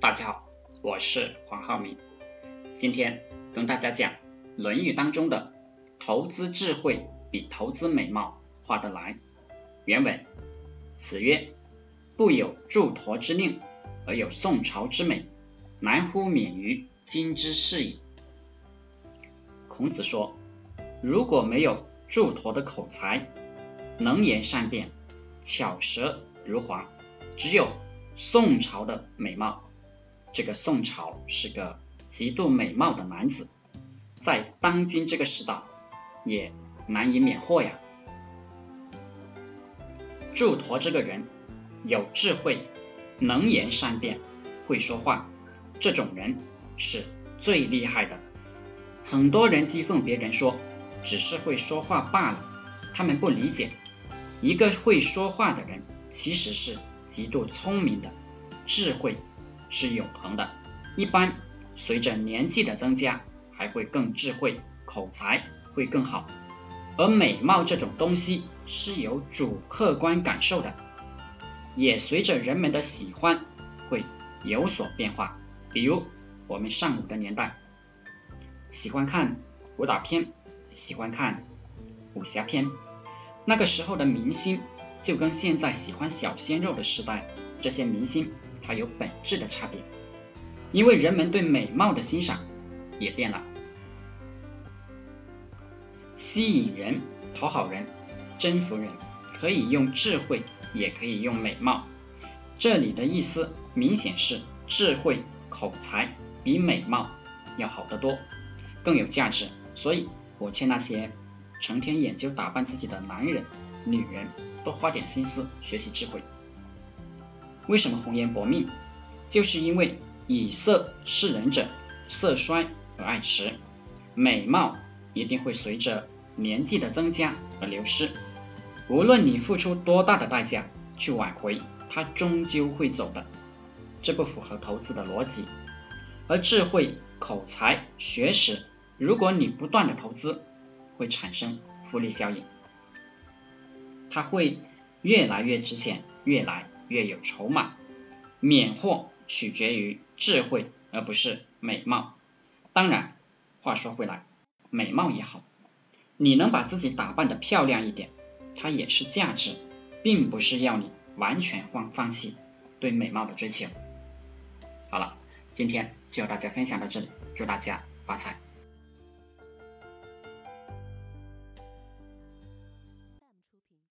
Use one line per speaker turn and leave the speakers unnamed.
大家好，我是黄浩明，今天跟大家讲《论语》当中的“投资智慧比投资美貌划得来”。原文：子曰：“不有祝陀之令，而有宋朝之美，难乎免于今之事矣。”孔子说，如果没有祝陀的口才，能言善辩，巧舌如簧，只有宋朝的美貌。这个宋朝是个极度美貌的男子，在当今这个时代也难以免祸呀。祝陀这个人有智慧，能言善辩，会说话，这种人是最厉害的。很多人讥讽别人说只是会说话罢了，他们不理解，一个会说话的人其实是极度聪明的，智慧。是永恒的，一般随着年纪的增加，还会更智慧，口才会更好。而美貌这种东西是有主客观感受的，也随着人们的喜欢会有所变化。比如我们上午的年代，喜欢看武打片，喜欢看武侠片，那个时候的明星就跟现在喜欢小鲜肉的时代，这些明星。它有本质的差别，因为人们对美貌的欣赏也变了。吸引人、讨好人、征服人，可以用智慧，也可以用美貌。这里的意思明显是智慧、口才比美貌要好得多，更有价值。所以我劝那些成天研究打扮自己的男人、女人，多花点心思学习智慧。为什么红颜薄命？就是因为以色示人者，色衰而爱弛，美貌一定会随着年纪的增加而流失。无论你付出多大的代价去挽回，它终究会走的。这不符合投资的逻辑。而智慧、口才、学识，如果你不断的投资，会产生复利效应，它会越来越值钱，越来。越有筹码，免祸取决于智慧，而不是美貌。当然，话说回来，美貌也好，你能把自己打扮的漂亮一点，它也是价值，并不是要你完全放放弃对美貌的追求。好了，今天就和大家分享到这里，祝大家发财。